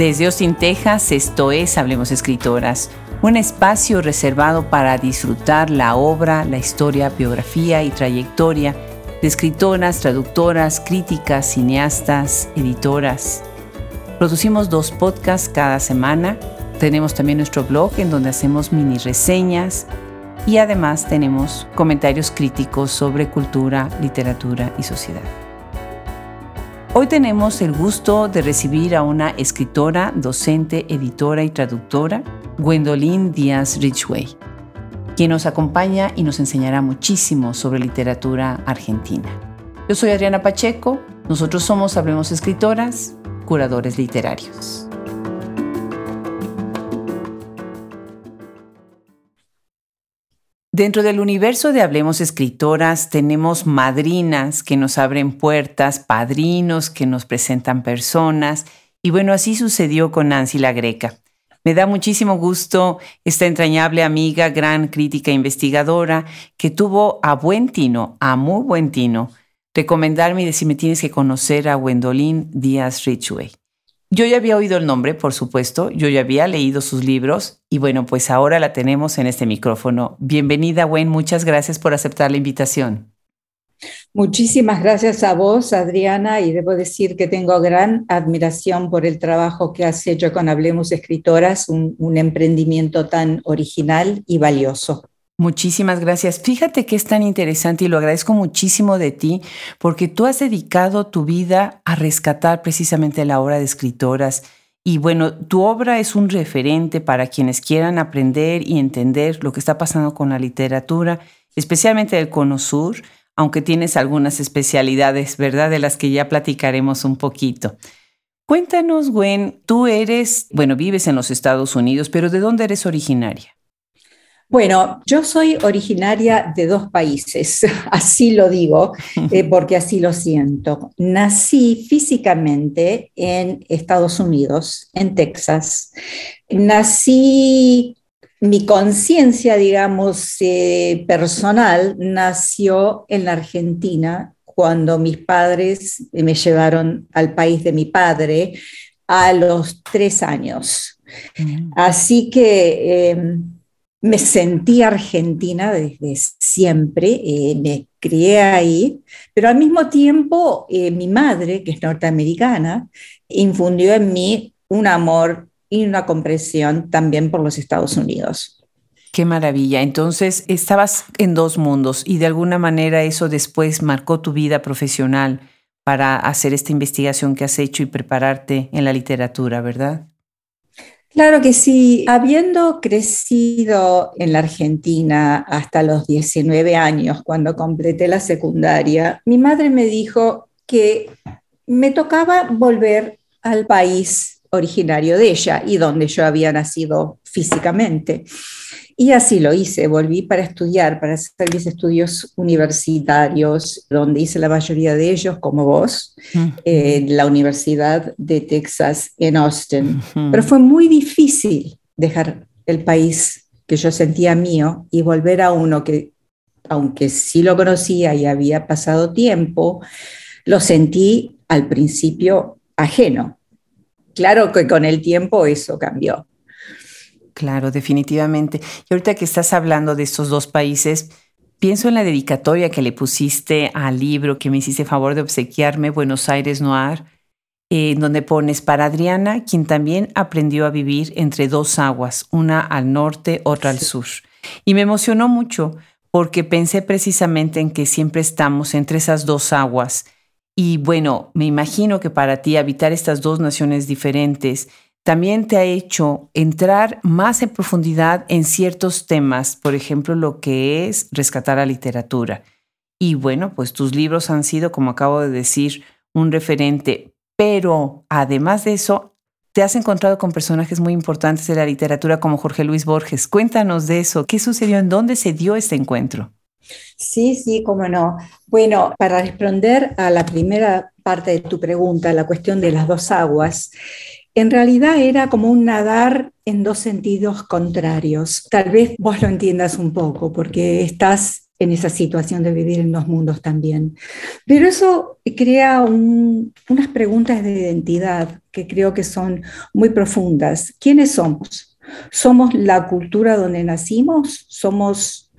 Desde Austin, Texas, esto es Hablemos Escritoras, un espacio reservado para disfrutar la obra, la historia, biografía y trayectoria de escritoras, traductoras, críticas, cineastas, editoras. Producimos dos podcasts cada semana. Tenemos también nuestro blog en donde hacemos mini reseñas y además tenemos comentarios críticos sobre cultura, literatura y sociedad. Hoy tenemos el gusto de recibir a una escritora, docente, editora y traductora, Gwendolyn Díaz Ridgway, quien nos acompaña y nos enseñará muchísimo sobre literatura argentina. Yo soy Adriana Pacheco, nosotros somos Hablemos Escritoras, curadores literarios. Dentro del universo de Hablemos Escritoras tenemos madrinas que nos abren puertas, padrinos que nos presentan personas y bueno, así sucedió con Nancy la Greca. Me da muchísimo gusto esta entrañable amiga, gran crítica e investigadora que tuvo a buen tino, a muy buen tino, recomendarme y decirme tienes que conocer a Gwendolyn Díaz Ridgway. Yo ya había oído el nombre, por supuesto, yo ya había leído sus libros y bueno, pues ahora la tenemos en este micrófono. Bienvenida, Gwen, muchas gracias por aceptar la invitación. Muchísimas gracias a vos, Adriana, y debo decir que tengo gran admiración por el trabajo que has hecho con Hablemos Escritoras, un, un emprendimiento tan original y valioso. Muchísimas gracias. Fíjate que es tan interesante y lo agradezco muchísimo de ti porque tú has dedicado tu vida a rescatar precisamente la obra de escritoras. Y bueno, tu obra es un referente para quienes quieran aprender y entender lo que está pasando con la literatura, especialmente del Cono Sur, aunque tienes algunas especialidades, ¿verdad? De las que ya platicaremos un poquito. Cuéntanos, Gwen, tú eres, bueno, vives en los Estados Unidos, pero ¿de dónde eres originaria? Bueno, yo soy originaria de dos países, así lo digo, eh, porque así lo siento. Nací físicamente en Estados Unidos, en Texas. Nací, mi conciencia, digamos, eh, personal, nació en la Argentina cuando mis padres me llevaron al país de mi padre a los tres años. Mm. Así que... Em, me sentí argentina desde siempre, eh, me crié ahí, pero al mismo tiempo eh, mi madre, que es norteamericana, infundió en mí un amor y una comprensión también por los Estados Unidos. Qué maravilla. Entonces, estabas en dos mundos y de alguna manera eso después marcó tu vida profesional para hacer esta investigación que has hecho y prepararte en la literatura, ¿verdad? Claro que sí. Habiendo crecido en la Argentina hasta los 19 años, cuando completé la secundaria, mi madre me dijo que me tocaba volver al país originario de ella y donde yo había nacido físicamente. Y así lo hice, volví para estudiar, para hacer mis estudios universitarios, donde hice la mayoría de ellos, como vos, en la Universidad de Texas en Austin. Pero fue muy difícil dejar el país que yo sentía mío y volver a uno que, aunque sí lo conocía y había pasado tiempo, lo sentí al principio ajeno. Claro que con el tiempo eso cambió. Claro, definitivamente. Y ahorita que estás hablando de estos dos países, pienso en la dedicatoria que le pusiste al libro que me hiciste favor de obsequiarme, Buenos Aires Noir, en donde pones para Adriana, quien también aprendió a vivir entre dos aguas, una al norte, otra al sur. Y me emocionó mucho porque pensé precisamente en que siempre estamos entre esas dos aguas. Y bueno, me imagino que para ti habitar estas dos naciones diferentes también te ha hecho entrar más en profundidad en ciertos temas, por ejemplo, lo que es rescatar la literatura. Y bueno, pues tus libros han sido, como acabo de decir, un referente, pero además de eso, te has encontrado con personajes muy importantes de la literatura como Jorge Luis Borges. Cuéntanos de eso. ¿Qué sucedió? ¿En dónde se dio este encuentro? Sí, sí, cómo no. Bueno, para responder a la primera parte de tu pregunta, la cuestión de las dos aguas, en realidad era como un nadar en dos sentidos contrarios. Tal vez vos lo entiendas un poco, porque estás en esa situación de vivir en dos mundos también. Pero eso crea unas preguntas de identidad que creo que son muy profundas. ¿Quiénes somos? ¿Somos la cultura donde nacimos? ¿Somos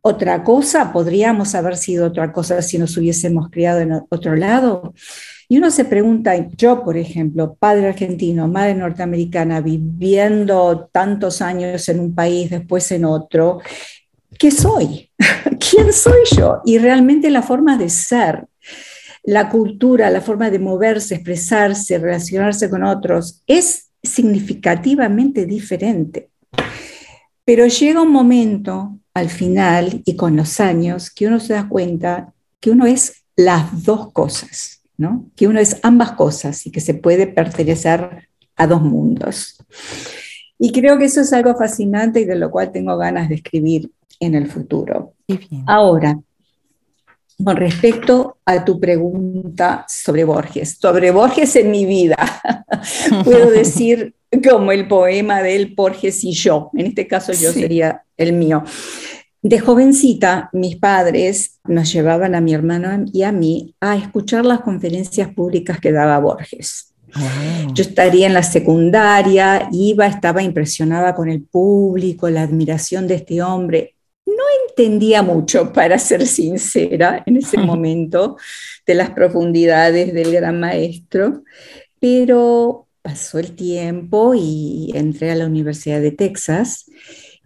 otra cosa? ¿Podríamos haber sido otra cosa si nos hubiésemos criado en otro lado? Y uno se pregunta, yo por ejemplo, padre argentino, madre norteamericana, viviendo tantos años en un país, después en otro, ¿qué soy? ¿Quién soy yo? Y realmente la forma de ser, la cultura, la forma de moverse, expresarse, relacionarse con otros, es significativamente diferente. Pero llega un momento al final y con los años que uno se da cuenta que uno es las dos cosas, ¿no? Que uno es ambas cosas y que se puede pertenecer a dos mundos. Y creo que eso es algo fascinante y de lo cual tengo ganas de escribir en el futuro. Ahora, con respecto a tu pregunta sobre Borges, sobre Borges en mi vida, puedo decir como el poema de él, Borges y yo, en este caso yo sería el mío. De jovencita, mis padres nos llevaban a mi hermano y a mí a escuchar las conferencias públicas que daba Borges. Yo estaría en la secundaria, iba, estaba impresionada con el público, la admiración de este hombre. No entendía mucho, para ser sincera, en ese momento, de las profundidades del gran maestro, pero pasó el tiempo y entré a la Universidad de Texas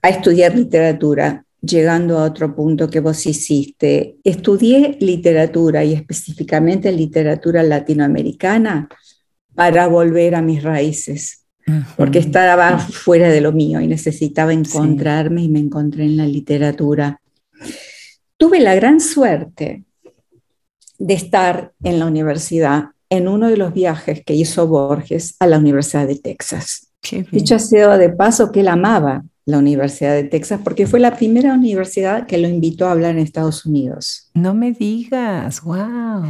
a estudiar literatura llegando a otro punto que vos hiciste. Estudié literatura y específicamente literatura latinoamericana para volver a mis raíces, porque estaba fuera de lo mío y necesitaba encontrarme y me encontré en la literatura. Tuve la gran suerte de estar en la universidad en uno de los viajes que hizo Borges a la Universidad de Texas. Dicho sea de paso que él amaba la Universidad de Texas porque fue la primera universidad que lo invitó a hablar en Estados Unidos. No me digas, wow.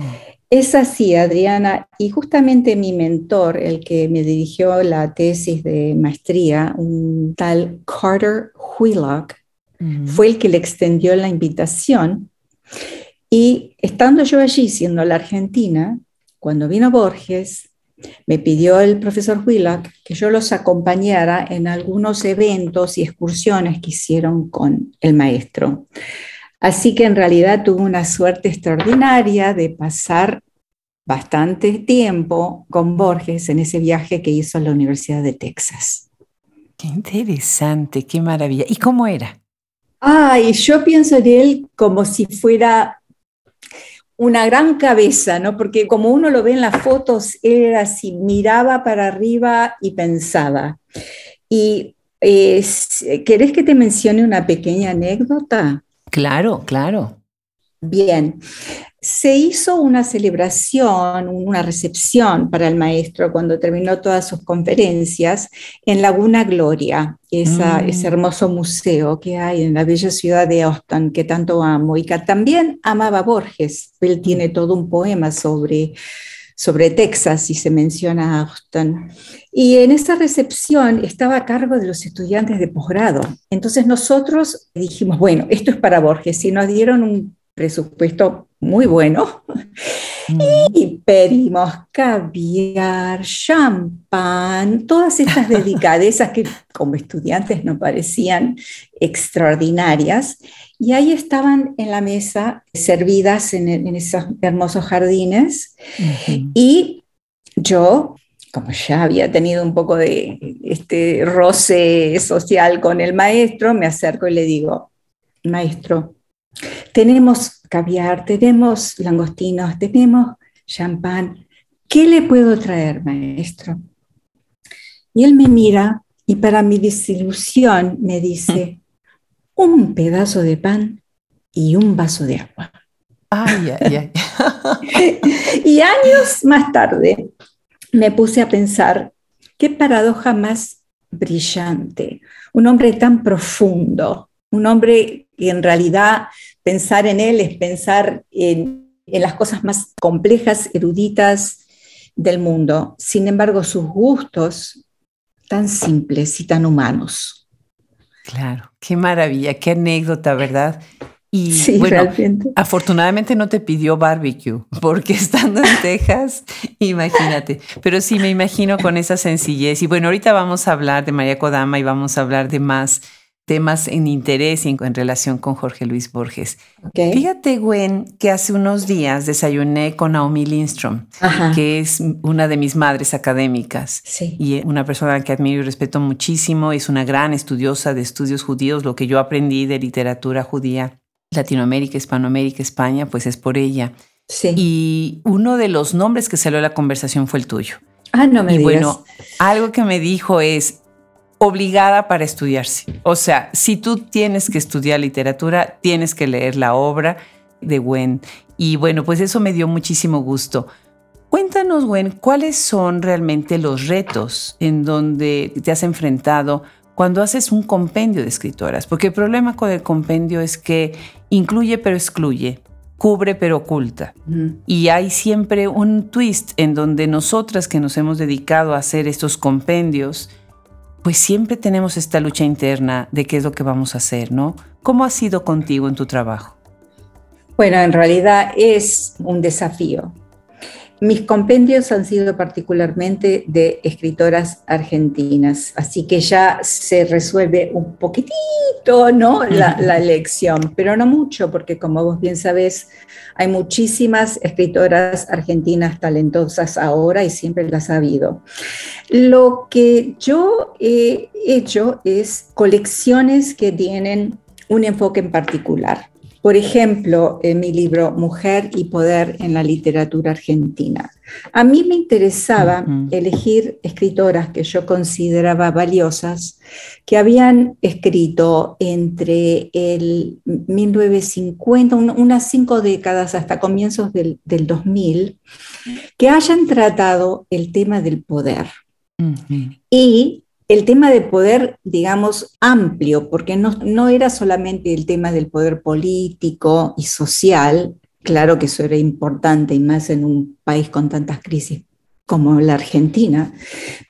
Es así, Adriana, y justamente mi mentor, el que me dirigió la tesis de maestría, un tal Carter Wheelock, fue el que le extendió la invitación. Y estando yo allí, siendo la Argentina, cuando vino Borges, me pidió el profesor Wheelock que yo los acompañara en algunos eventos y excursiones que hicieron con el maestro. Así que en realidad tuve una suerte extraordinaria de pasar bastante tiempo con Borges en ese viaje que hizo a la Universidad de Texas. Qué interesante, qué maravilla. ¿Y cómo era? Ay, yo pienso en él como si fuera una gran cabeza, ¿no? Porque como uno lo ve en las fotos, él era así, miraba para arriba y pensaba. Y eh, ¿querés que te mencione una pequeña anécdota? Claro, claro. Bien, se hizo una celebración, una recepción para el maestro cuando terminó todas sus conferencias en Laguna Gloria, esa, mm. ese hermoso museo que hay en la bella ciudad de Austin que tanto amo y que también amaba Borges. Él tiene mm. todo un poema sobre, sobre Texas y se menciona Austin. Y en esa recepción estaba a cargo de los estudiantes de posgrado. Entonces nosotros dijimos, bueno, esto es para Borges y nos dieron un presupuesto muy bueno. Y pedimos caviar, champán, todas estas delicadezas que como estudiantes nos parecían extraordinarias. Y ahí estaban en la mesa servidas en, esos hermosos jardines. Y yo, como ya había tenido un poco de este roce social con el maestro, me acerco y le digo, maestro, tenemos caviar, tenemos langostinos, tenemos champán. ¿Qué le puedo traer, maestro? Y él me mira y para mi desilusión me dice, un pedazo de pan y un vaso de agua. Ay, ay, ay. y años más tarde me puse a pensar, qué paradoja más brillante, un hombre tan profundo, un hombre que en realidad pensar en él es pensar en, las cosas más complejas, eruditas del mundo. Sin embargo, sus gustos tan simples y tan humanos. Claro, qué maravilla, qué anécdota, ¿verdad? Y sí, bueno, afortunadamente no te pidió barbecue, porque estando en Texas, imagínate. Pero sí me imagino con esa sencillez. Y bueno, ahorita vamos a hablar de María Kodama y vamos a hablar de más temas en interés y en, relación con Jorge Luis Borges. Fíjate, Gwen, que hace unos días desayuné con Naomi Lindstrom, que es una de mis madres académicas y una persona que admiro y respeto muchísimo. Es una gran estudiosa de estudios judíos, lo que yo aprendí de literatura judía, Latinoamérica, Hispanoamérica, España, pues es por ella. Y uno de los nombres que salió a la conversación fue el tuyo. Ah, no me y bueno, algo que me dijo es, obligada para estudiarse. O sea, si tú tienes que estudiar literatura, tienes que leer la obra de Gwen. Y bueno, pues eso me dio muchísimo gusto. Cuéntanos, Gwen, ¿cuáles son realmente los retos en donde te has enfrentado cuando haces un compendio de escritoras? Porque el problema con el compendio es que incluye pero excluye, cubre pero oculta. Y hay siempre un twist en donde nosotras que nos hemos dedicado a hacer estos compendios, pues siempre tenemos esta lucha interna de qué es lo que vamos a hacer, ¿no? ¿Cómo ha sido contigo en tu trabajo? Bueno, en realidad es un desafío. Mis compendios han sido particularmente de escritoras argentinas, así que ya se resuelve un poquitito, ¿no? La, la elección, pero no mucho, porque como vos bien sabés, hay muchísimas escritoras argentinas talentosas ahora y siempre las ha habido. Lo que yo he hecho es colecciones que tienen un enfoque en particular. Por ejemplo, en mi libro Mujer y Poder en la Literatura Argentina. A mí me interesaba elegir escritoras que yo consideraba valiosas, que habían escrito entre el 1950, unas cinco décadas hasta comienzos del, 2000, que hayan tratado el tema del poder. Y el tema de poder, digamos, amplio, porque no, era solamente el tema del poder político y social, claro que eso era importante y más en un país con tantas crisis como la Argentina,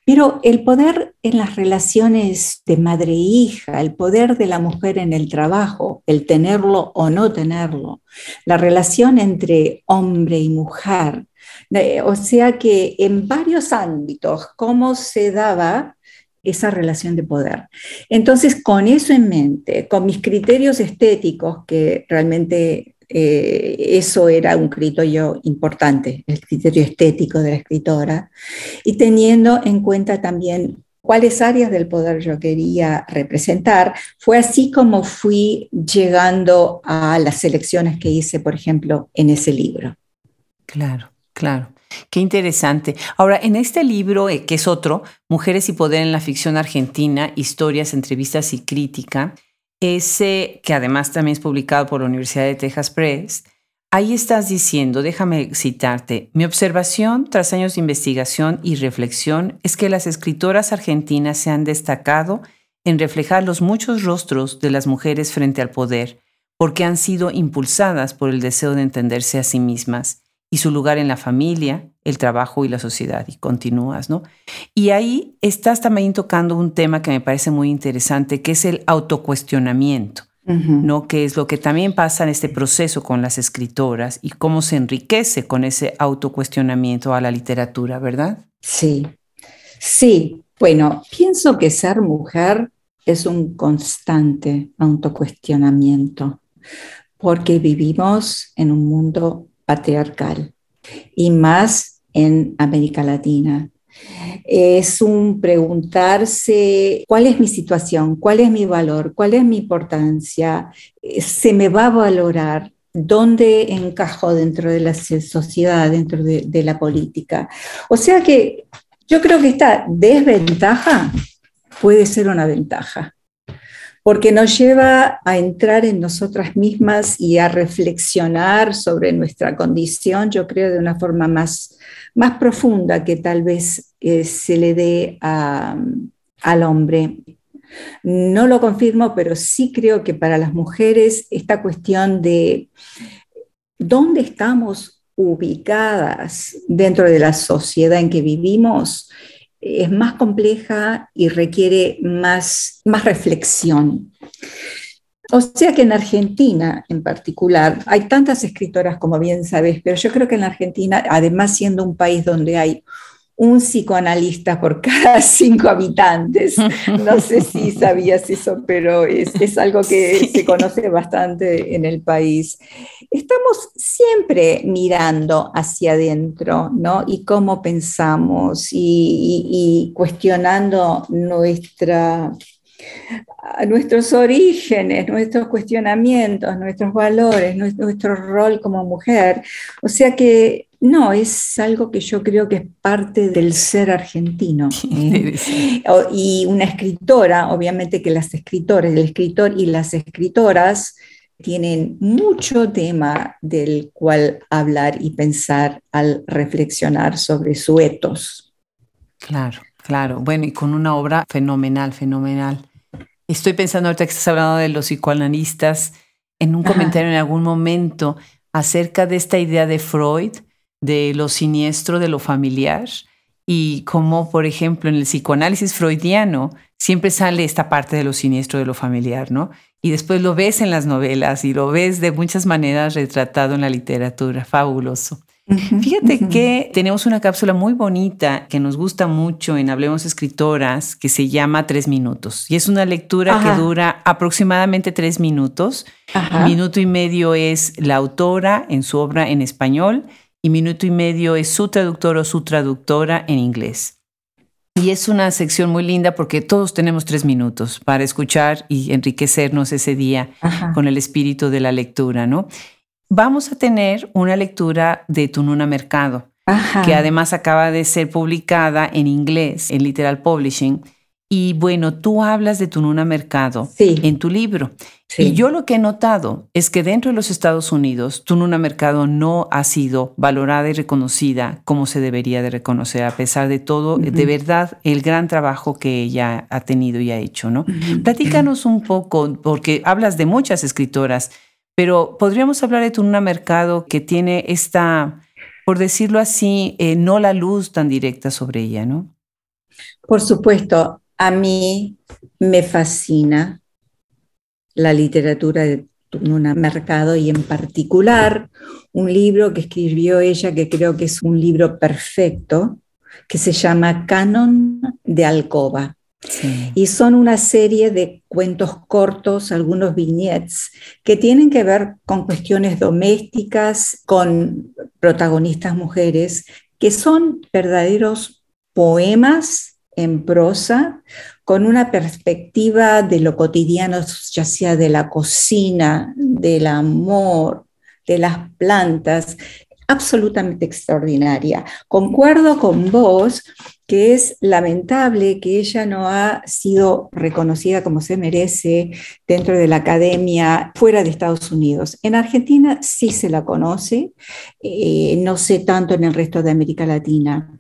pero el poder en las relaciones de madre e hija, el poder de la mujer en el trabajo, el tenerlo o no tenerlo, la relación entre hombre y mujer, eh, o sea que en varios ámbitos, cómo se daba esa relación de poder. Entonces, con eso en mente, con mis criterios estéticos, que realmente eh, eso era un criterio importante, el criterio estético de la escritora, y teniendo en cuenta también cuáles áreas del poder yo quería representar, fue así como fui llegando a las selecciones que hice, por ejemplo, en ese libro. Claro, claro. Qué interesante. Ahora, en este libro, eh, que es otro, Mujeres y Poder en la Ficción Argentina, Historias, Entrevistas y Crítica, ese que además también es publicado por la Universidad de Texas Press, ahí estás diciendo, déjame citarte, mi observación tras años de investigación y reflexión es que las escritoras argentinas se han destacado en reflejar los muchos rostros de las mujeres frente al poder, porque han sido impulsadas por el deseo de entenderse a sí mismas y su lugar en la familia, el trabajo y la sociedad. Y continúas, ¿no? Y ahí estás también tocando un tema que me parece muy interesante, que es el autocuestionamiento. ¿no? Que es lo que también pasa en este proceso con las escritoras y cómo se enriquece con ese autocuestionamiento a la literatura, ¿verdad? Sí, sí. Bueno, pienso que ser mujer es un constante autocuestionamiento, porque vivimos en un mundo patriarcal y más en América Latina. Es un preguntarse cuál es mi situación, cuál es mi valor, cuál es mi importancia, se me va a valorar, dónde encajo dentro de la sociedad, dentro de, de la política. O sea que yo creo que esta desventaja puede ser una ventaja porque nos lleva a entrar en nosotras mismas y a reflexionar sobre nuestra condición, yo creo, de una forma más, más profunda que tal vez eh, se le dé al hombre. No lo confirmo, pero sí creo que para las mujeres esta cuestión de dónde estamos ubicadas dentro de la sociedad en que vivimos es más compleja y requiere más, más reflexión. O sea que en Argentina en particular, hay tantas escritoras como bien sabes, pero yo creo que en Argentina, además siendo un país donde hay un psicoanalista por cada cinco habitantes. No sé si sabías eso, pero es, algo que se conoce bastante en el país. Estamos siempre mirando hacia adentro, ¿no? Y cómo pensamos y cuestionando nuestra nuestros orígenes, nuestros cuestionamientos, nuestros valores, nuestro rol como mujer. O sea que no, es algo que yo creo que es parte del ser argentino. ¿eh? Y una escritora, obviamente que las escritoras, el escritor y las escritoras tienen mucho tema del cual hablar y pensar al reflexionar sobre su etos. Claro, claro. Bueno, y con una obra fenomenal, fenomenal. Estoy pensando ahorita que estás hablando de los psicoanalistas, en un comentario en algún momento acerca de esta idea de Freud, de lo siniestro de lo familiar, y cómo, por ejemplo, en el psicoanálisis freudiano siempre sale esta parte de lo siniestro de lo familiar, ¿no? Y después lo ves en las novelas y lo ves de muchas maneras retratado en la literatura. Fabuloso. Fíjate que tenemos una cápsula muy bonita que nos gusta mucho en Hablemos Escritoras que se llama Tres Minutos. Y es una lectura que dura aproximadamente tres minutos. Minuto y medio es la autora en su obra en español y minuto y medio es su traductor o su traductora en inglés. Y es una sección muy linda porque todos tenemos tres minutos para escuchar y enriquecernos ese día con el espíritu de la lectura, ¿no? Vamos a tener una lectura de Tununa Mercado, que además acaba de ser publicada en inglés, en Literal Publishing. Y bueno, tú hablas de Tununa Mercado en tu libro. Y yo lo que he notado es que dentro de los Estados Unidos, Tununa Mercado no ha sido valorada y reconocida como se debería de reconocer, a pesar de todo, de verdad, el gran trabajo que ella ha tenido y ha hecho, ¿no? Platícanos un poco, porque hablas de muchas escritoras pero podríamos hablar de Tununa Mercado que tiene esta, por decirlo así, eh, no la luz tan directa sobre ella, ¿no? Por supuesto, a mí me fascina la literatura de Tununa Mercado y en particular un libro que escribió ella que creo que es un libro perfecto, que se llama Canon de Alcoba. Y son una serie de cuentos cortos, algunos vignettes, que tienen que ver con cuestiones domésticas, con protagonistas mujeres, que son verdaderos poemas en prosa, con una perspectiva de lo cotidiano, ya sea de la cocina, del amor, de las plantas, absolutamente extraordinaria. Concuerdo con vos que es lamentable que ella no ha sido reconocida como se merece dentro de la academia fuera de Estados Unidos. En Argentina sí se la conoce, eh, no sé tanto en el resto de América Latina.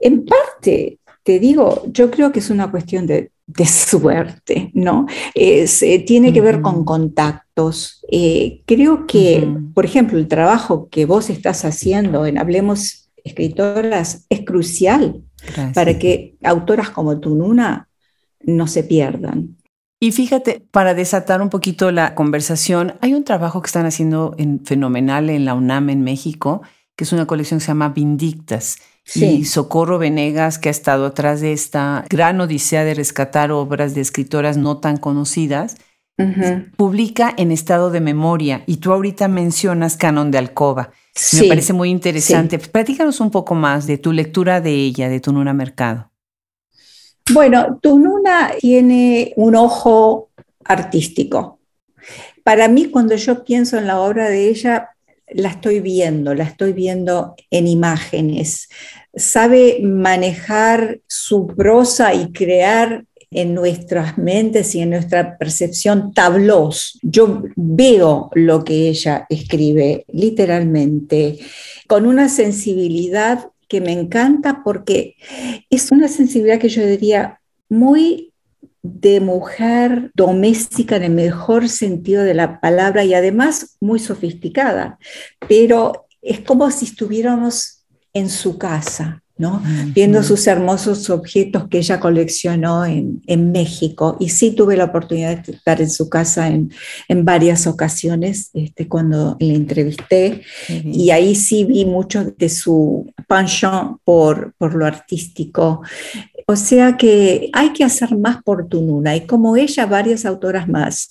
En parte, te digo, yo creo que es una cuestión de, suerte, ¿no? Eh, tiene que ver con contactos. Eh, creo que, por ejemplo, el trabajo que vos estás haciendo en Hablemos Escritoras es crucial para que autoras como Tununa no se pierdan. Y fíjate, para desatar un poquito la conversación, hay un trabajo que están haciendo en, fenomenal en la UNAM en México, que es una colección que se llama Vindictas. Y Socorro Venegas, que ha estado atrás de esta gran odisea de rescatar obras de escritoras no tan conocidas, publica en estado de memoria. Y tú ahorita mencionas Canon de Alcoba. Me parece muy interesante. Platícanos un poco más de tu lectura de ella, de Tununa Mercado. Bueno, Tununa tiene un ojo artístico. Para mí, cuando yo pienso en la obra de ella, la estoy viendo, la estoy viendo en imágenes. Sabe manejar su prosa y crear en nuestras mentes y en nuestra percepción tablos. Yo veo lo que ella escribe literalmente con una sensibilidad que me encanta porque es una sensibilidad que yo diría muy de mujer doméstica en el mejor sentido de la palabra y además muy sofisticada, pero es como si estuviéramos en su casa, ¿no? Viendo sus hermosos objetos que ella coleccionó en, México. Y sí tuve la oportunidad de estar en su casa en, en varias ocasiones este, cuando le entrevisté. Y ahí sí vi mucho de su penchant por, por lo artístico. O sea que hay que hacer más por Tununa y como ella, varias autoras más.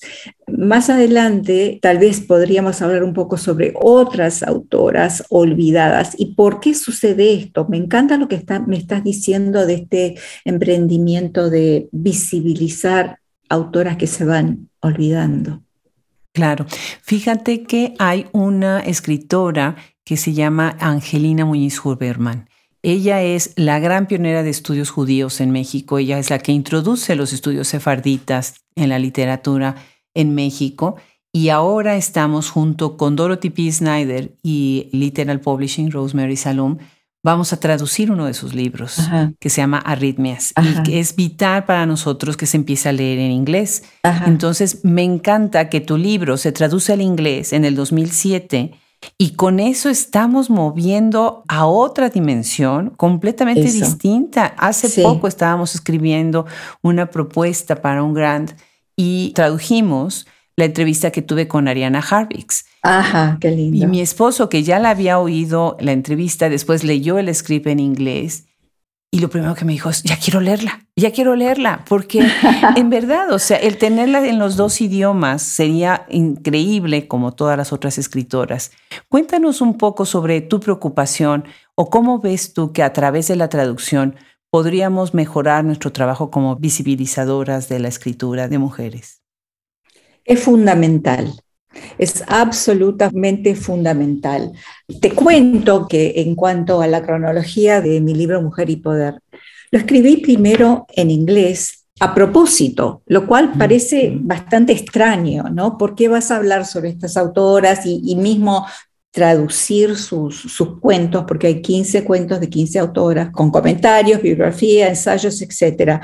Más adelante, tal vez podríamos hablar un poco sobre otras autoras olvidadas y por qué sucede esto. Me encanta lo que está, me estás diciendo de este emprendimiento de visibilizar autoras que se van olvidando. Claro, fíjate que hay una escritora que se llama Angelina Muñiz Huberman ella es la gran pionera de estudios judíos en México. Ella es la que introduce los estudios sefarditas en la literatura en México. Y ahora estamos junto con Dorothy P. Snyder y Literal Publishing, Rosemary Salom, vamos a traducir uno de sus libros que se llama Arritmias y que es vital para nosotros que se empiece a leer en inglés. Entonces, me encanta que tu libro se traduce al inglés en el 2007 y con eso estamos moviendo a otra dimensión completamente distinta. Hace poco estábamos escribiendo una propuesta para un grant y tradujimos la entrevista que tuve con Ariana Harvix. Ajá, qué lindo. Y mi esposo, que ya la había oído la entrevista, después leyó el script en inglés y lo primero que me dijo es, ya quiero leerla, ya quiero leerla, porque en verdad, o sea, el tenerla en los dos idiomas sería increíble como todas las otras escritoras. Cuéntanos un poco sobre tu preocupación o cómo ves tú que a través de la traducción podríamos mejorar nuestro trabajo como visibilizadoras de la escritura de mujeres. Es fundamental. Es absolutamente fundamental. Te cuento que en cuanto a la cronología de mi libro Mujer y Poder, lo escribí primero en inglés a propósito, lo cual parece bastante extraño, ¿no? ¿Por qué vas a hablar sobre estas autoras y, mismo traducir sus, sus, cuentos, porque hay 15 cuentos de 15 autoras, con comentarios, biografía, ensayos, etc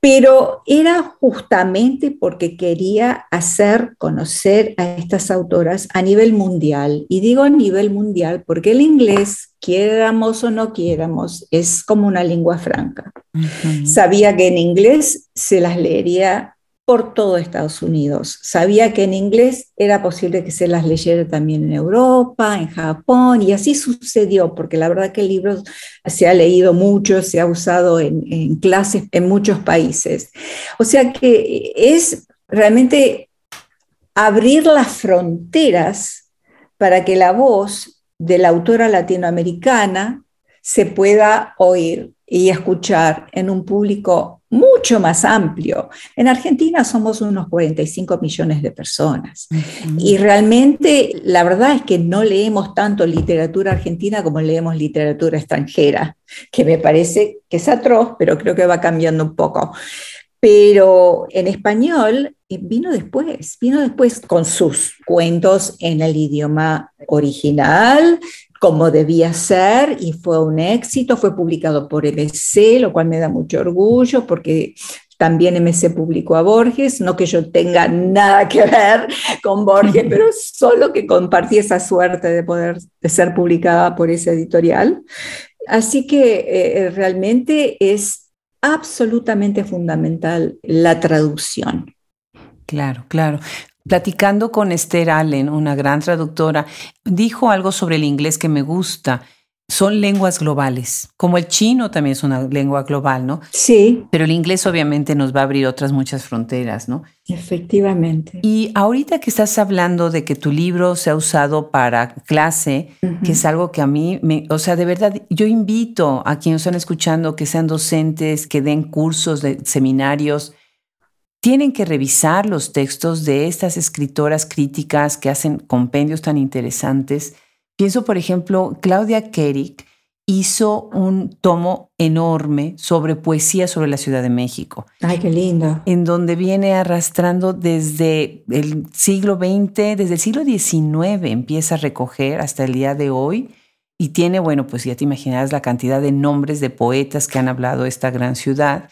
pero era justamente porque quería hacer conocer a estas autoras a nivel mundial. Y digo a nivel mundial porque el inglés, quieramos o no quieramos, es como una lengua franca. Sabía que en inglés se las leería por todo Estados Unidos. Sabía que en inglés era posible que se las leyera también en Europa, en Japón, y así sucedió, porque la verdad que el libro se ha leído mucho, se ha usado en, clases en muchos países. O sea que es realmente abrir las fronteras para que la voz de la autora latinoamericana se pueda oír y escuchar en un público mucho más amplio. En Argentina somos unos 45 millones de personas y realmente la verdad es que no leemos tanto literatura argentina como leemos literatura extranjera, que me parece que es atroz, pero creo que va cambiando un poco. Pero en español eh, vino después, vino después con sus cuentos en el idioma original, como debía ser y fue un éxito. Fue publicado por MC, lo cual me da mucho orgullo porque también MC publicó a Borges, no que yo tenga nada que ver con Borges, pero solo que compartí esa suerte de poder ser publicada por esa editorial. Así que eh, realmente es absolutamente fundamental la traducción. Claro, claro platicando con Esther Allen, una gran traductora, dijo algo sobre el inglés que me gusta. Son lenguas globales, como el chino también es una lengua global, ¿no? Sí. Pero el inglés obviamente nos va a abrir otras muchas fronteras, ¿no? Efectivamente. Y ahorita que estás hablando de que tu libro se ha usado para clase, que es algo que a mí, me, o sea, de verdad, yo invito a quienes están escuchando que sean docentes, que den cursos de seminarios, tienen que revisar los textos de estas escritoras críticas que hacen compendios tan interesantes. Pienso, por ejemplo, Claudia Kerik hizo un tomo enorme sobre poesía sobre la Ciudad de México. Ay, qué lindo. En donde viene arrastrando desde el siglo XX, desde el siglo XIX empieza a recoger hasta el día de hoy. Y tiene, bueno, pues ya te imaginarás la cantidad de nombres de poetas que han hablado de esta gran ciudad.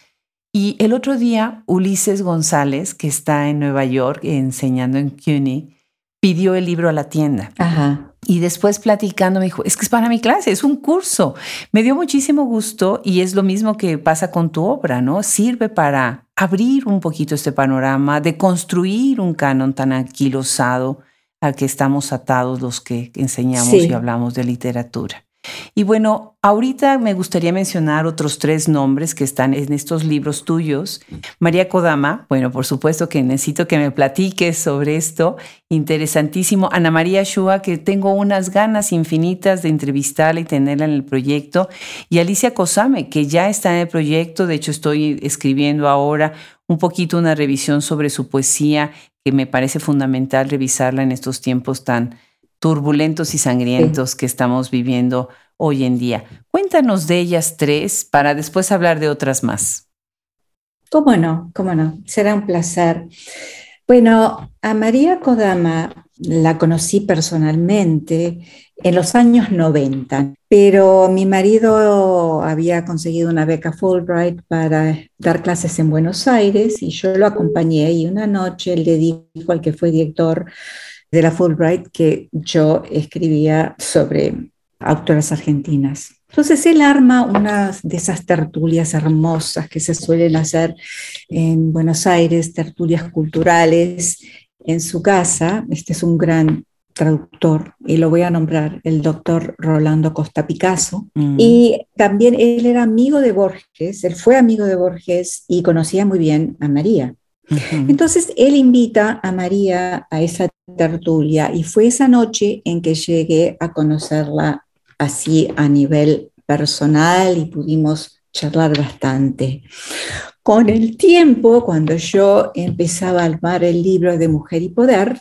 Y el otro día, Ulises González, que está en Nueva York enseñando en CUNY, pidió el libro a la tienda. Ajá. Y después platicando me dijo, es que es para mi clase, es un curso. Me dio muchísimo gusto y es lo mismo que pasa con tu obra, ¿no? Sirve para abrir un poquito este panorama, de construir un canon tan anquilosado al que estamos atados los que enseñamos y hablamos de literatura. Y bueno, ahorita me gustaría mencionar otros tres nombres que están en estos libros tuyos. María Kodama, bueno, por supuesto que necesito que me platiques sobre esto. Interesantísimo. Ana María Shua, que tengo unas ganas infinitas de entrevistarla y tenerla en el proyecto. Y Alicia Cosame, que ya está en el proyecto. De hecho, estoy escribiendo ahora un poquito una revisión sobre su poesía, que me parece fundamental revisarla en estos tiempos tan turbulentos y sangrientos que estamos viviendo hoy en día. Cuéntanos de ellas tres para después hablar de otras más. ¿Cómo no? ¿Cómo no? Será un placer. Bueno, a María Kodama la conocí personalmente en los años 90, pero mi marido había conseguido una beca Fulbright para dar clases en Buenos Aires y yo lo acompañé y una noche le dijo al que fue director de la Fulbright que yo escribía sobre autoras argentinas. Entonces él arma una de esas tertulias hermosas que se suelen hacer en Buenos Aires, tertulias culturales, en su casa. Este es un gran traductor y lo voy a nombrar, el doctor Rolando Costa Picasso. Mm. Y también él era amigo de Borges, él fue amigo de Borges y conocía muy bien a María. Entonces él invita a María a esa tertulia y fue esa noche en que llegué a conocerla así a nivel personal y pudimos charlar bastante. Con el tiempo, cuando yo empezaba a armar el libro de Mujer y Poder,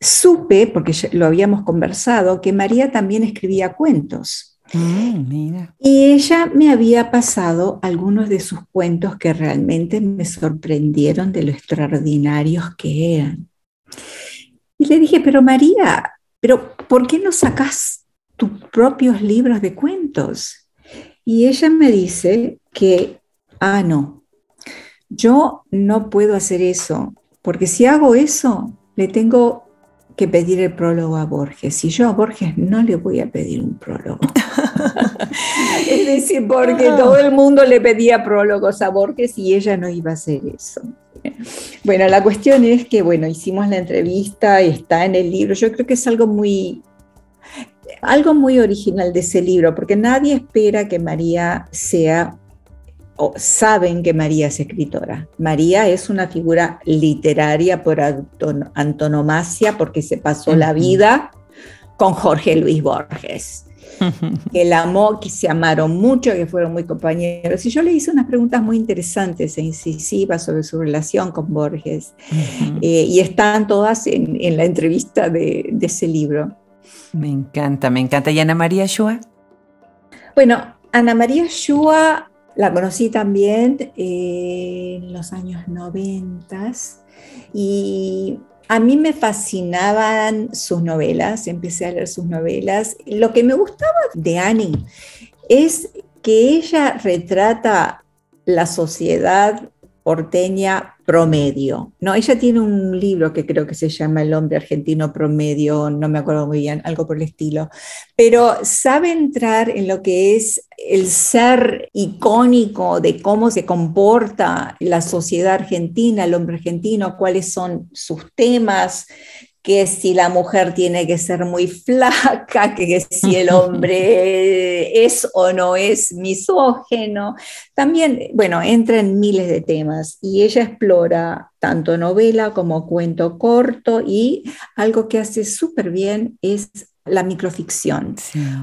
supe, porque lo habíamos conversado, que María también escribía cuentos. Mm, y ella me había pasado algunos de sus cuentos que realmente me sorprendieron de lo extraordinarios que eran. Y le dije, pero María, pero ¿por qué no sacas tus propios libros de cuentos? Y ella me dice que, ah, no, yo no puedo hacer eso, porque si hago eso, le tengo que pedir el prólogo a Borges. Y yo a Borges no le voy a pedir un prólogo. es decir, porque ah. todo el mundo le pedía prólogos a Borges y ella no iba a hacer eso. Bueno, la cuestión es que, bueno, hicimos la entrevista, está en el libro. Yo creo que es algo muy, algo muy original de ese libro, porque nadie espera que María sea saben que María es escritora. María es una figura literaria por antonomasia porque se pasó la vida con Jorge Luis Borges. que la amó, que se amaron mucho, que fueron muy compañeros. Y yo le hice unas preguntas muy interesantes e incisivas sobre su relación con Borges. Eh, y están todas en, la entrevista de, de, ese libro. Me encanta, me encanta. ¿Y Ana María Shua? Bueno, Ana María Shua la conocí también en los años 90 y a mí me fascinaban sus novelas, empecé a leer sus novelas. Lo que me gustaba de Annie es que ella retrata la sociedad porteña promedio. No, ella tiene un libro que creo que se llama El hombre argentino promedio, no me acuerdo muy bien, algo por el estilo, pero sabe entrar en lo que es el ser icónico de cómo se comporta la sociedad argentina, el hombre argentino, cuáles son sus temas, que si la mujer tiene que ser muy flaca, que si el hombre es o no es misógeno. También, bueno, entra en miles de temas y ella explora tanto novela como cuento corto y algo que hace súper bien es la microficción.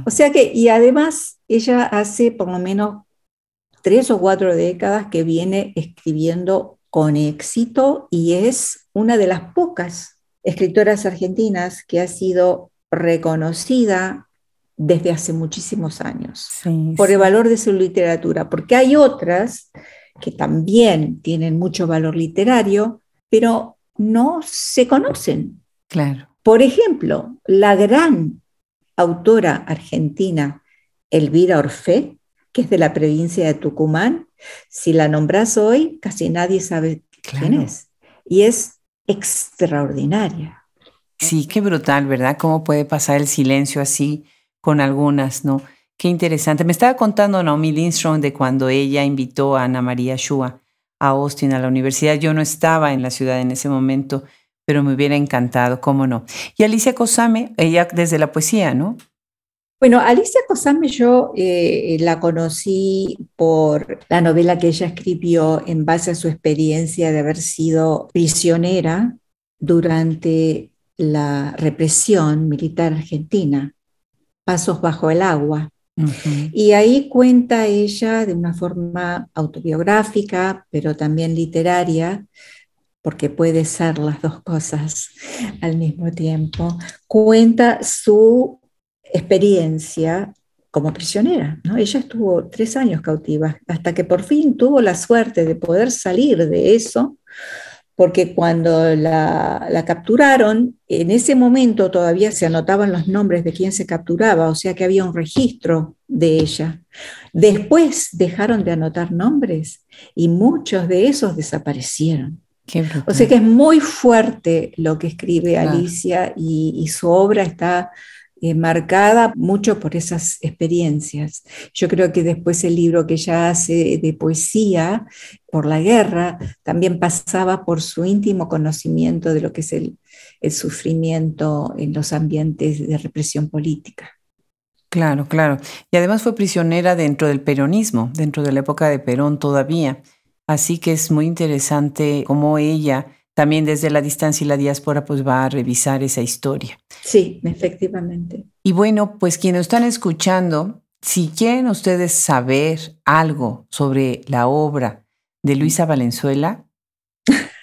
O sea que, y además ella hace por lo menos tres o cuatro décadas que viene escribiendo con éxito y es una de las pocas escritoras argentinas que ha sido reconocida desde hace muchísimos años por el valor de su literatura, porque hay otras que también tienen mucho valor literario, pero no se conocen. Claro. Por ejemplo, la gran autora argentina Elvira Orfé, que es de la provincia de Tucumán, si la nombras hoy, casi nadie sabe quién es. Y es extraordinaria. Sí, qué brutal, ¿verdad? ¿Cómo puede pasar el silencio así con algunas, no? Qué interesante. Me estaba contando Naomi Lindstrom de cuando ella invitó a Ana María Shua a Austin, a la universidad. Yo no estaba en la ciudad en ese momento, pero me hubiera encantado, cómo no. Y Alicia Cosame, ella desde la poesía, ¿no? Bueno, Alicia Cosame yo eh, la conocí por la novela que ella escribió en base a su experiencia de haber sido prisionera durante la represión militar argentina, Pasos bajo el agua. Y ahí cuenta ella de una forma autobiográfica, pero también literaria, porque puede ser las dos cosas al mismo tiempo, cuenta su experiencia como prisionera. ¿no? Ella estuvo tres años cautiva, hasta que por fin tuvo la suerte de poder salir de eso porque cuando la, capturaron, en ese momento todavía se anotaban los nombres de quien se capturaba, o sea que había un registro de ella. Después dejaron de anotar nombres y muchos de esos desaparecieron. o sea que es muy fuerte lo que escribe Alicia y su obra está eh, marcada mucho por esas experiencias. Yo creo que después el libro que ella hace de poesía por la guerra también pasaba por su íntimo conocimiento de lo que es el, el sufrimiento en los ambientes de represión política. Claro, claro. Y además fue prisionera dentro del peronismo, dentro de la época de Perón todavía. Así que es muy interesante cómo ella también desde la distancia y la diáspora pues va a revisar esa historia. Sí, efectivamente. Y bueno, pues quienes están escuchando, si quieren ustedes saber algo sobre la obra de Luisa Valenzuela,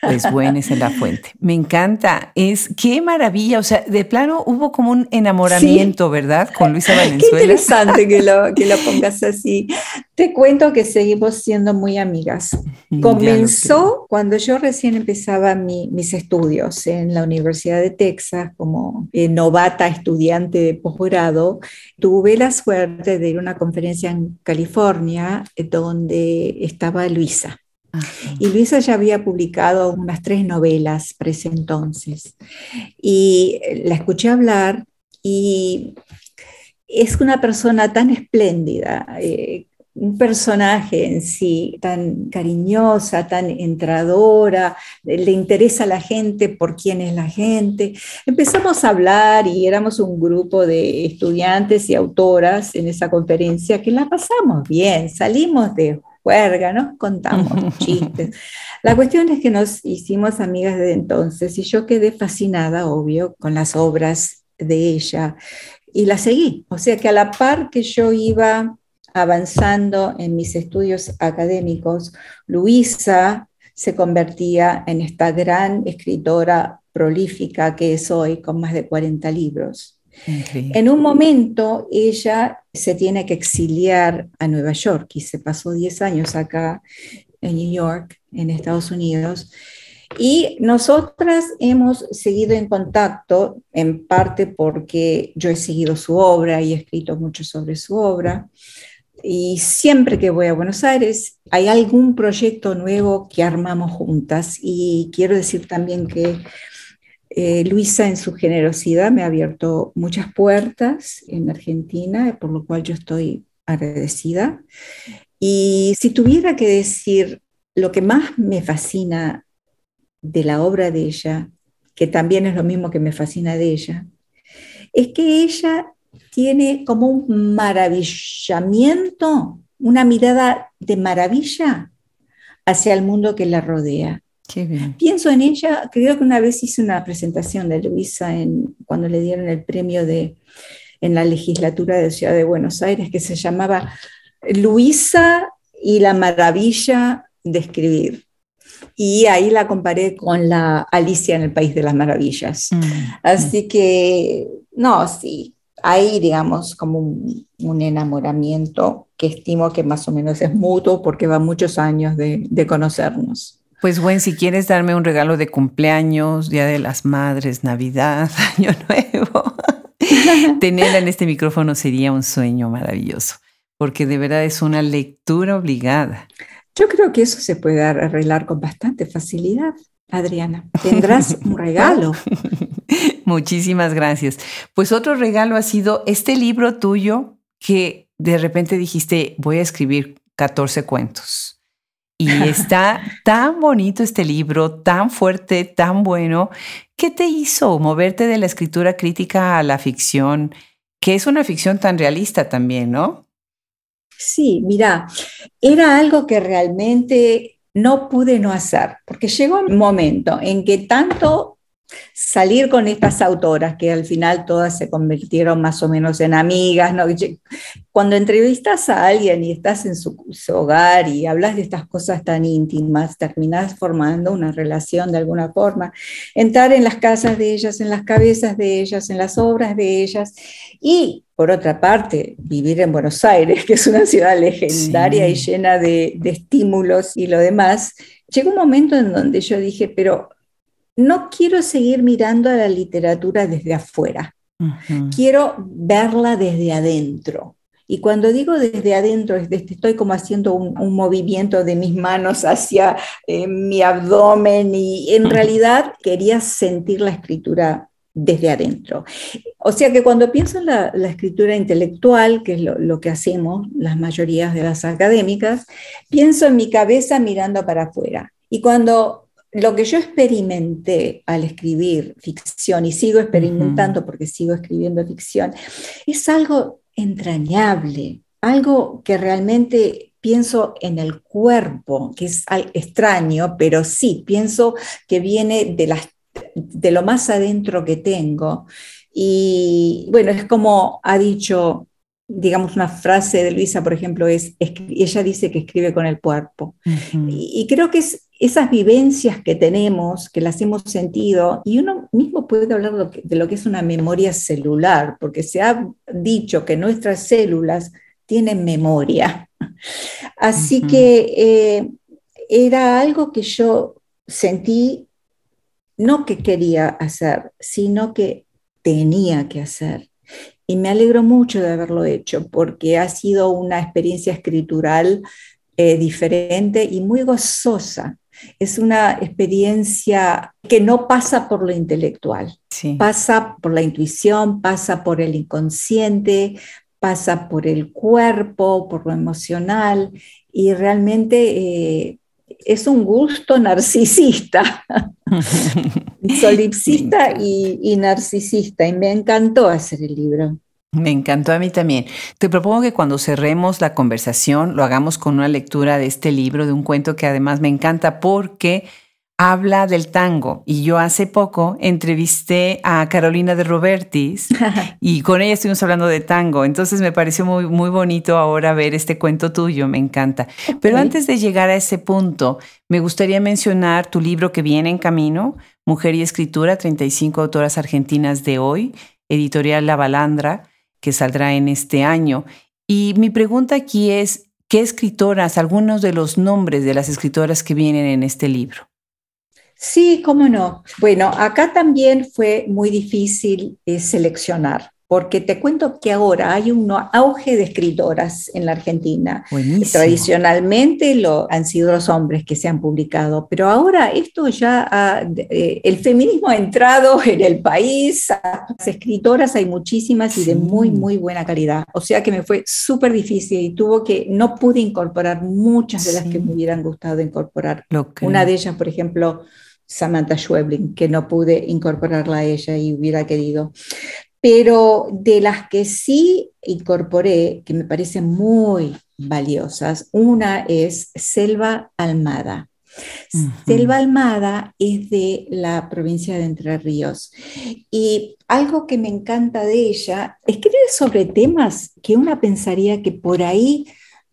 pues buenas en la fuente. Me encanta. Es qué maravilla. O sea, de plano hubo como un enamoramiento, ¿verdad? Con Luisa Valenzuela. Qué interesante que lo, que lo pongas así. Te cuento que seguimos siendo muy amigas. Mm, Comenzó cuando yo recién empezaba mis estudios en la Universidad de Texas como eh, novata estudiante de posgrado. Tuve la suerte de ir a una conferencia en California eh, donde estaba Luisa. Y Luisa ya había publicado unas tres novelas para entonces. Y la escuché hablar y es una persona tan espléndida, eh, un personaje en sí tan cariñosa, tan entradora, le interesa a la gente por quién es la gente. Empezamos a hablar y éramos un grupo de estudiantes y autoras en esa conferencia que la pasamos bien, salimos de juerga, nos contamos chistes. La cuestión es que nos hicimos amigas desde entonces y yo quedé fascinada, obvio, con las obras de ella y la seguí. O sea que a la par que yo iba avanzando en mis estudios académicos, Luisa se convertía en esta gran escritora prolífica que es hoy, con más de 40 libros. En un momento ella se tiene que exiliar a Nueva York y se pasó 10 años acá en New York, en Estados Unidos. Y nosotras hemos seguido en contacto, en parte porque yo he seguido su obra y he escrito mucho sobre su obra. Y siempre que voy a Buenos Aires hay algún proyecto nuevo que armamos juntas. Y quiero decir también que eh, Luisa en su generosidad me ha abierto muchas puertas en Argentina, por lo cual yo estoy agradecida. Y si tuviera que decir lo que más me fascina de la obra de ella, que también es lo mismo que me fascina de ella, es que ella tiene como un maravillamiento, una mirada de maravilla hacia el mundo que la rodea. Pienso en ella, creo que una vez hice una presentación de Luisa en, cuando le dieron el premio de, en la legislatura de Ciudad de Buenos Aires, que se llamaba Luisa y la maravilla de escribir. Y ahí la comparé con la Alicia en el País de las Maravillas. Mm, Así que, no, sí, hay, digamos, como un, un, enamoramiento que estimo que más o menos es mutuo porque va muchos años de, de conocernos. Pues bueno, si quieres darme un regalo de cumpleaños, Día de las Madres, Navidad, Año Nuevo, tenerla en este micrófono sería un sueño maravilloso, porque de verdad es una lectura obligada. Yo creo que eso se puede arreglar con bastante facilidad, Adriana. Tendrás un regalo. Muchísimas gracias. Pues otro regalo ha sido este libro tuyo que de repente dijiste, voy a escribir 14 cuentos. Y está tan bonito este libro, tan fuerte, tan bueno. ¿Qué te hizo moverte de la escritura crítica a la ficción, que es una ficción tan realista también, ¿no? Sí, mira, era algo que realmente no pude no hacer, porque llegó un momento en que tanto salir con estas autoras, que al final todas se convirtieron más o menos en amigas. ¿no? Cuando entrevistas a alguien y estás en su, hogar y hablas de estas cosas tan íntimas, terminas formando una relación de alguna forma. Entrar en las casas de ellas, en las cabezas de ellas, en las obras de ellas. Y por otra parte, vivir en Buenos Aires, que es una ciudad legendaria y llena de, de estímulos y lo demás. Llegó un momento en donde yo dije, pero no quiero seguir mirando a la literatura desde afuera, quiero verla desde adentro. Y cuando digo desde adentro, estoy como haciendo un, movimiento de mis manos hacia eh, mi abdomen y en realidad quería sentir la escritura desde adentro. O sea que cuando pienso en la, escritura intelectual, que es lo, lo, que hacemos las mayorías de las académicas, pienso en mi cabeza mirando para afuera. Y cuando lo que yo experimenté al escribir ficción y sigo experimentando porque sigo escribiendo ficción, es algo entrañable, algo que realmente pienso en el cuerpo, que es extraño, pero sí, pienso que viene de, de lo más adentro que tengo. Y bueno, es como ha dicho digamos, una frase de Luisa, por ejemplo, es, ella dice que escribe con el cuerpo. y, creo que es esas vivencias que tenemos, que las hemos sentido, y uno mismo puede hablar de lo que, es una memoria celular, porque se ha dicho que nuestras células tienen memoria. Así que eh, era algo que yo sentí, no que quería hacer, sino que tenía que hacer. Y me alegro mucho de haberlo hecho porque ha sido una experiencia escritural eh, diferente y muy gozosa. Es una experiencia que no pasa por lo intelectual, pasa por la intuición, pasa por el inconsciente, pasa por el cuerpo, por lo emocional y realmente eh, es un gusto narcisista, solipsista y, narcisista, y me encantó hacer el libro. Me encantó a mí también. Te propongo que cuando cerremos la conversación lo hagamos con una lectura de este libro, de un cuento que además me encanta porque habla del tango. Y yo hace poco entrevisté a Carolina de Robertis y con ella estuvimos hablando de tango, entonces me pareció muy, muy bonito ahora ver este cuento tuyo, me encanta. Pero antes de llegar a ese punto, me gustaría mencionar tu libro que viene en camino, Mujer y Escritura, 35 autoras argentinas de hoy, editorial La Balandra, que saldrá en este año. Y mi pregunta aquí es, ¿qué escritoras, algunos de los nombres de las escritoras que vienen en este libro? Sí, cómo no. Bueno, acá también fue muy difícil eh, seleccionar, porque te cuento que ahora hay un auge de escritoras en la Argentina. Tradicionalmente lo, han sido los hombres que se han publicado, pero ahora esto ya, eh, el feminismo ha entrado en el país, las escritoras hay muchísimas y de muy, muy buena calidad. O sea que me fue súper difícil y tuvo que, no pude incorporar muchas de las que me hubieran gustado incorporar. Una de ellas, por ejemplo, Samantha Schweblin, que no pude incorporarla a ella y hubiera querido. Pero de las que sí incorporé, que me parecen muy valiosas, una es Selva Almada. Selva Almada es de la provincia de Entre Ríos y algo que me encanta de ella, escribe sobre temas que una pensaría que por ahí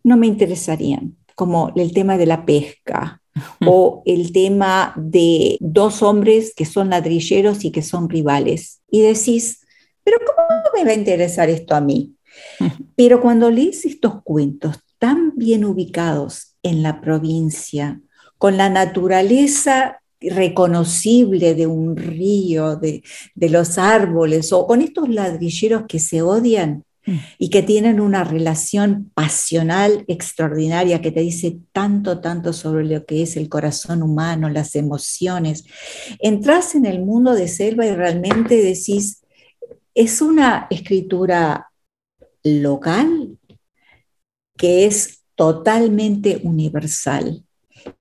no me interesarían, como el tema de la pesca, o el tema de dos hombres que son ladrilleros y que son rivales. Y decís, pero ¿cómo me va a interesar esto a mí? Pero cuando lees estos cuentos tan bien ubicados en la provincia, con la naturaleza reconocible de un río, de, de los árboles, o con estos ladrilleros que se odian, y que tienen una relación pasional extraordinaria que te dice tanto, tanto sobre lo que es el corazón humano, las emociones. Entras en el mundo de Selva y realmente decís, es una escritura local que es totalmente universal.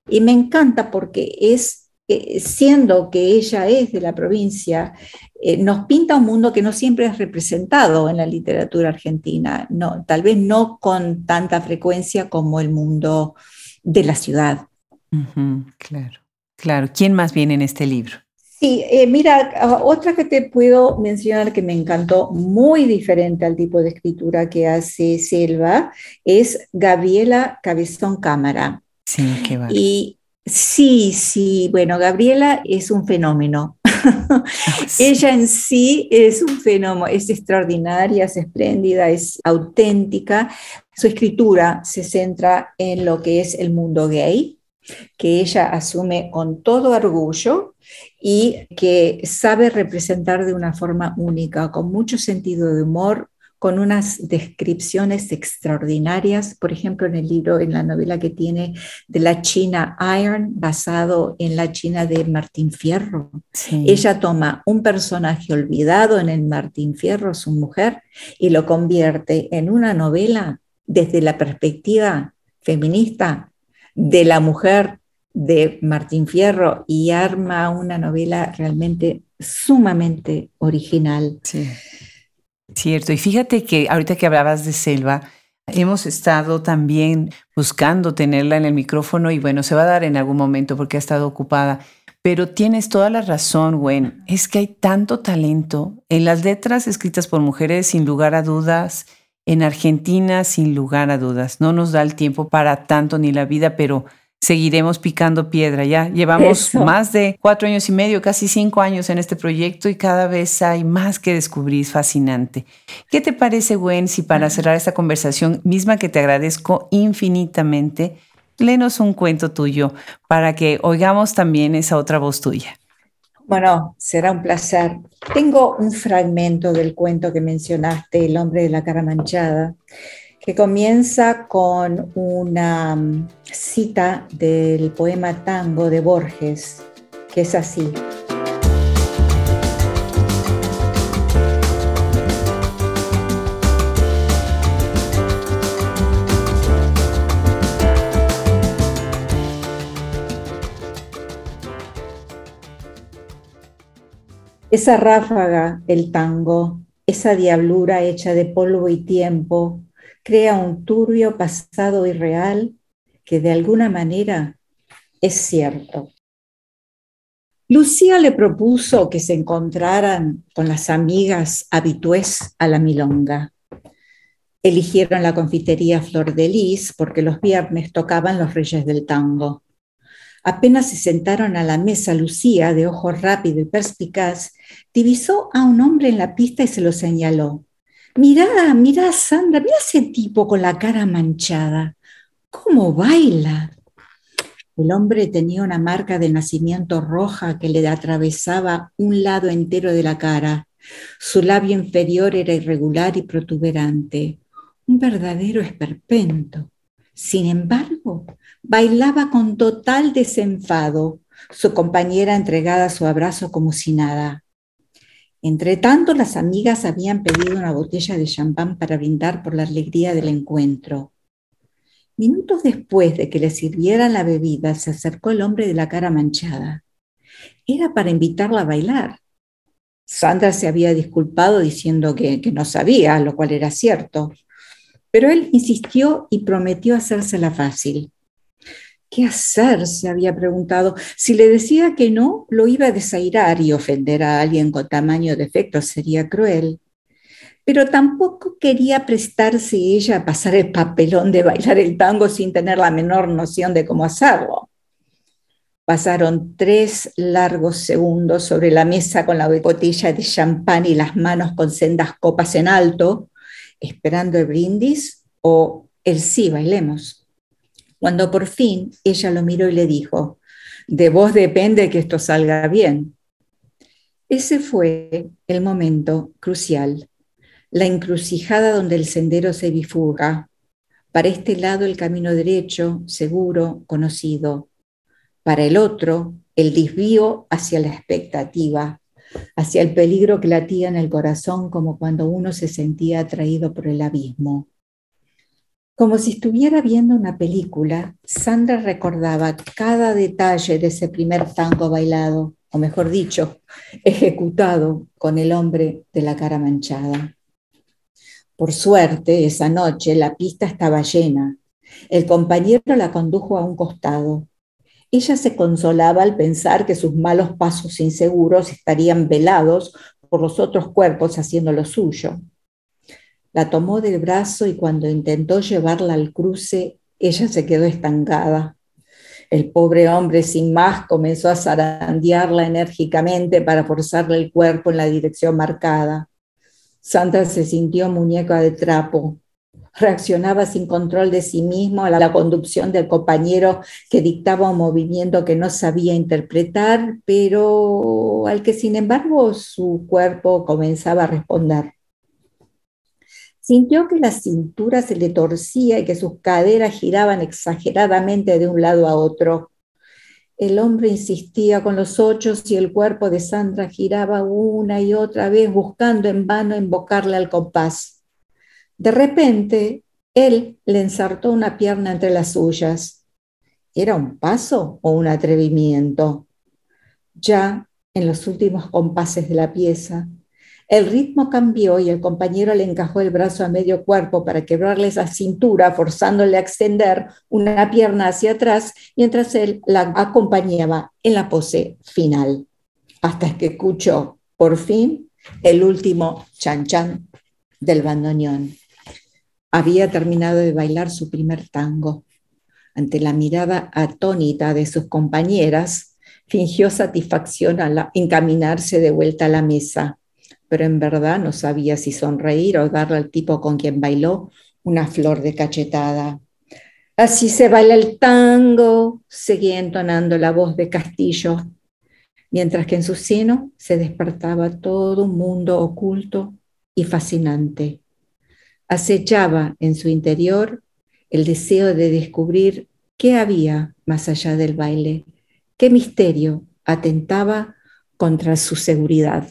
Y me encanta porque es, eh, siendo que ella es de la provincia, eh, nos pinta un mundo que no siempre es representado en la literatura argentina, no, tal vez no con tanta frecuencia como el mundo de la ciudad. claro, claro. ¿Quién más viene en este libro? Sí, eh, mira, otra que te puedo mencionar que me encantó, muy diferente al tipo de escritura que hace Selva, es Gabriela Cabezón Cámara. Sí, qué va. Y sí, sí, bueno, Gabriela es un fenómeno. Ella en sí es un fenómeno, es extraordinaria, es espléndida, es auténtica. Su escritura se centra en lo que es el mundo gay, que ella asume con todo orgullo y que sabe representar de una forma única, con mucho sentido de humor, con unas descripciones extraordinarias, por ejemplo, en el libro, en la novela que tiene de la China Iron, basado en la China de Martín Fierro. Ella toma un personaje olvidado en el Martín Fierro, su mujer, y lo convierte en una novela desde la perspectiva feminista de la mujer de Martín Fierro y arma una novela realmente sumamente original. Sí. Cierto, y fíjate que ahorita que hablabas de Selva, hemos estado también buscando tenerla en el micrófono y bueno, se va a dar en algún momento porque ha estado ocupada. Pero tienes toda la razón, Gwen. Es que hay tanto talento en las letras escritas por mujeres, sin lugar a dudas, en Argentina, sin lugar a dudas. No nos da el tiempo para tanto ni la vida, pero seguiremos picando piedra. Ya llevamos más de cuatro años y medio, casi cinco años en este proyecto y cada vez hay más que descubrir. fascinante. ¿Qué te parece, Gwen, si para cerrar esta conversación misma que te agradezco infinitamente, léenos un cuento tuyo para que oigamos también esa otra voz tuya? Bueno, será un placer. Tengo un fragmento del cuento que mencionaste, El hombre de la cara manchada, que comienza con una mm, cita del poema Tango de Borges, que es así. Esa ráfaga, el tango, esa diablura hecha de polvo y tiempo, crea un turbio pasado irreal que de alguna manera es cierto. Lucía le propuso que se encontraran con las amigas habitués a la milonga. Eligieron la confitería Flor de Lis porque los viernes tocaban los reyes del tango. Apenas se sentaron a la mesa, Lucía, de ojo rápido y perspicaz, divisó a un hombre en la pista y se lo señaló. Mirá, mirá, Sandra, mira ese tipo con la cara manchada. ¿Cómo baila? El hombre tenía una marca de nacimiento roja que le atravesaba un lado entero de la cara. Su labio inferior era irregular y protuberante, un verdadero esperpento. Sin embargo, bailaba con total desenfado, su compañera entregada a su abrazo como si nada. Entre tanto, las amigas habían pedido una botella de champán para brindar por la alegría del encuentro. Minutos después de que le sirvieran la bebida, se acercó el hombre de la cara manchada. Era para invitarla a bailar. Sandra se había disculpado diciendo que, que no sabía, lo cual era cierto. Pero él insistió y prometió hacérsela fácil. ¿Qué hacer? se había preguntado. Si le decía que no, lo iba a desairar y ofender a alguien con tamaño defecto sería cruel. Pero tampoco quería prestarse ella a pasar el papelón de bailar el tango sin tener la menor noción de cómo hacerlo. Pasaron tres largos segundos sobre la mesa con la botella de champán y las manos con sendas copas en alto, esperando el brindis o el sí, bailemos cuando por fin ella lo miró y le dijo, de vos depende que esto salga bien. Ese fue el momento crucial. la encrucijada donde el sendero se bifurca. Para este lado el camino derecho, seguro, conocido. Para el otro, el desvío hacia la expectativa, hacia el peligro que latía en el corazón como cuando uno se sentía atraído por el abismo. Como si estuviera viendo una película, Sandra recordaba cada detalle de ese primer tango bailado, o mejor dicho, ejecutado con el hombre de la cara manchada. Por suerte, esa noche la pista estaba llena. El compañero la condujo a un costado. Ella se consolaba al pensar que sus malos pasos inseguros estarían velados por los otros cuerpos haciendo lo suyo. La tomó del brazo y cuando intentó llevarla al cruce, ella se quedó estancada. El pobre hombre sin más comenzó a zarandearla enérgicamente para forzarle el cuerpo en la dirección marcada. Sandra se sintió muñeca de trapo. Reaccionaba sin control de sí mismo a la conducción del compañero que dictaba un movimiento que no sabía interpretar, pero al que sin embargo su cuerpo comenzaba a responder. Sintió que la cintura se le torcía y que sus caderas giraban exageradamente de un lado a otro. El hombre insistía con los ochos y el cuerpo de Sandra giraba una y otra vez buscando en vano invocarle al compás. De repente, él le ensartó una pierna entre las suyas. ¿Era un paso o un atrevimiento? Ya en los últimos compases de la pieza, el ritmo cambió y el compañero le encajó el brazo a medio cuerpo para quebrarle esa cintura, forzándole a extender una pierna hacia atrás, mientras él la acompañaba en la pose final, hasta que escuchó por fin el último chan chan del bandoneón. Había terminado de bailar su primer tango. Ante la mirada atónita de sus compañeras, fingió satisfacción al encaminarse de vuelta a la mesa pero en verdad no sabía si sonreír o darle al tipo con quien bailó una flor de cachetada. Así se baila el tango, seguía entonando la voz de Castillo, mientras que en su seno se despertaba todo un mundo oculto y fascinante. Acechaba en su interior el deseo de descubrir qué había más allá del baile, qué misterio atentaba contra su seguridad.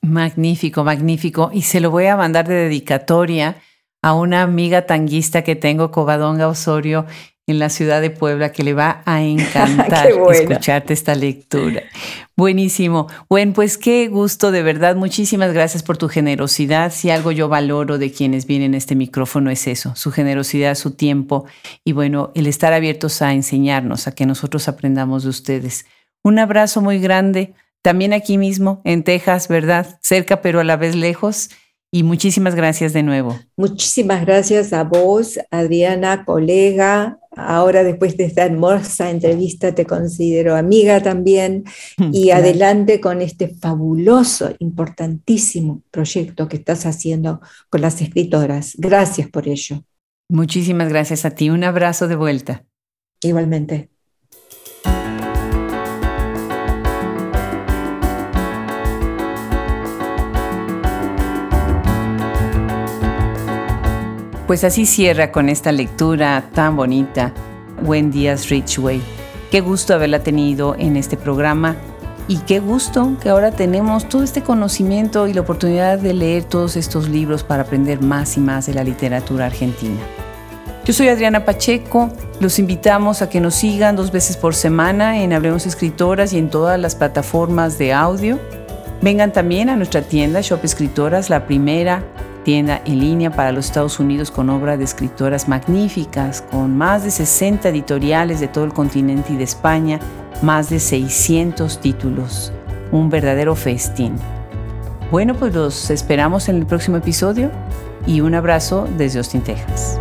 Magnífico, magnífico. Y se lo voy a mandar de dedicatoria a una amiga tanguista que tengo, Covadonga Osorio, en la ciudad de Puebla, que le va a encantar escucharte esta lectura. Buenísimo. Bueno, pues qué gusto, de verdad. Muchísimas gracias por tu generosidad. Si algo yo valoro de quienes vienen a este micrófono es eso, su generosidad, su tiempo y bueno, el estar abiertos a enseñarnos, a que nosotros aprendamos de ustedes. Un abrazo muy grande también aquí mismo, en Texas, ¿verdad? Cerca, pero a la vez lejos. Y muchísimas gracias de nuevo. Muchísimas gracias a vos, Adriana, colega. Ahora, después de esta hermosa entrevista, te considero amiga también. Y adelante con este fabuloso, importantísimo proyecto que estás haciendo con las escritoras. Gracias por ello. Muchísimas gracias a ti. Un abrazo de vuelta. Igualmente. Pues así cierra con esta lectura tan bonita Buen Días Richway. Qué gusto haberla tenido en este programa y qué gusto que ahora tenemos todo este conocimiento y la oportunidad de leer todos estos libros para aprender más y más de la literatura argentina. Yo soy Adriana Pacheco, los invitamos a que nos sigan dos veces por semana en Hablemos Escritoras y en todas las plataformas de audio. Vengan también a nuestra tienda Shop Escritoras, la primera tienda en línea para los Estados Unidos con obras de escritoras magníficas, con más de 60 editoriales de todo el continente y de España, más de 600 títulos. Un verdadero festín. Bueno, pues los esperamos en el próximo episodio y un abrazo desde Austin, Texas.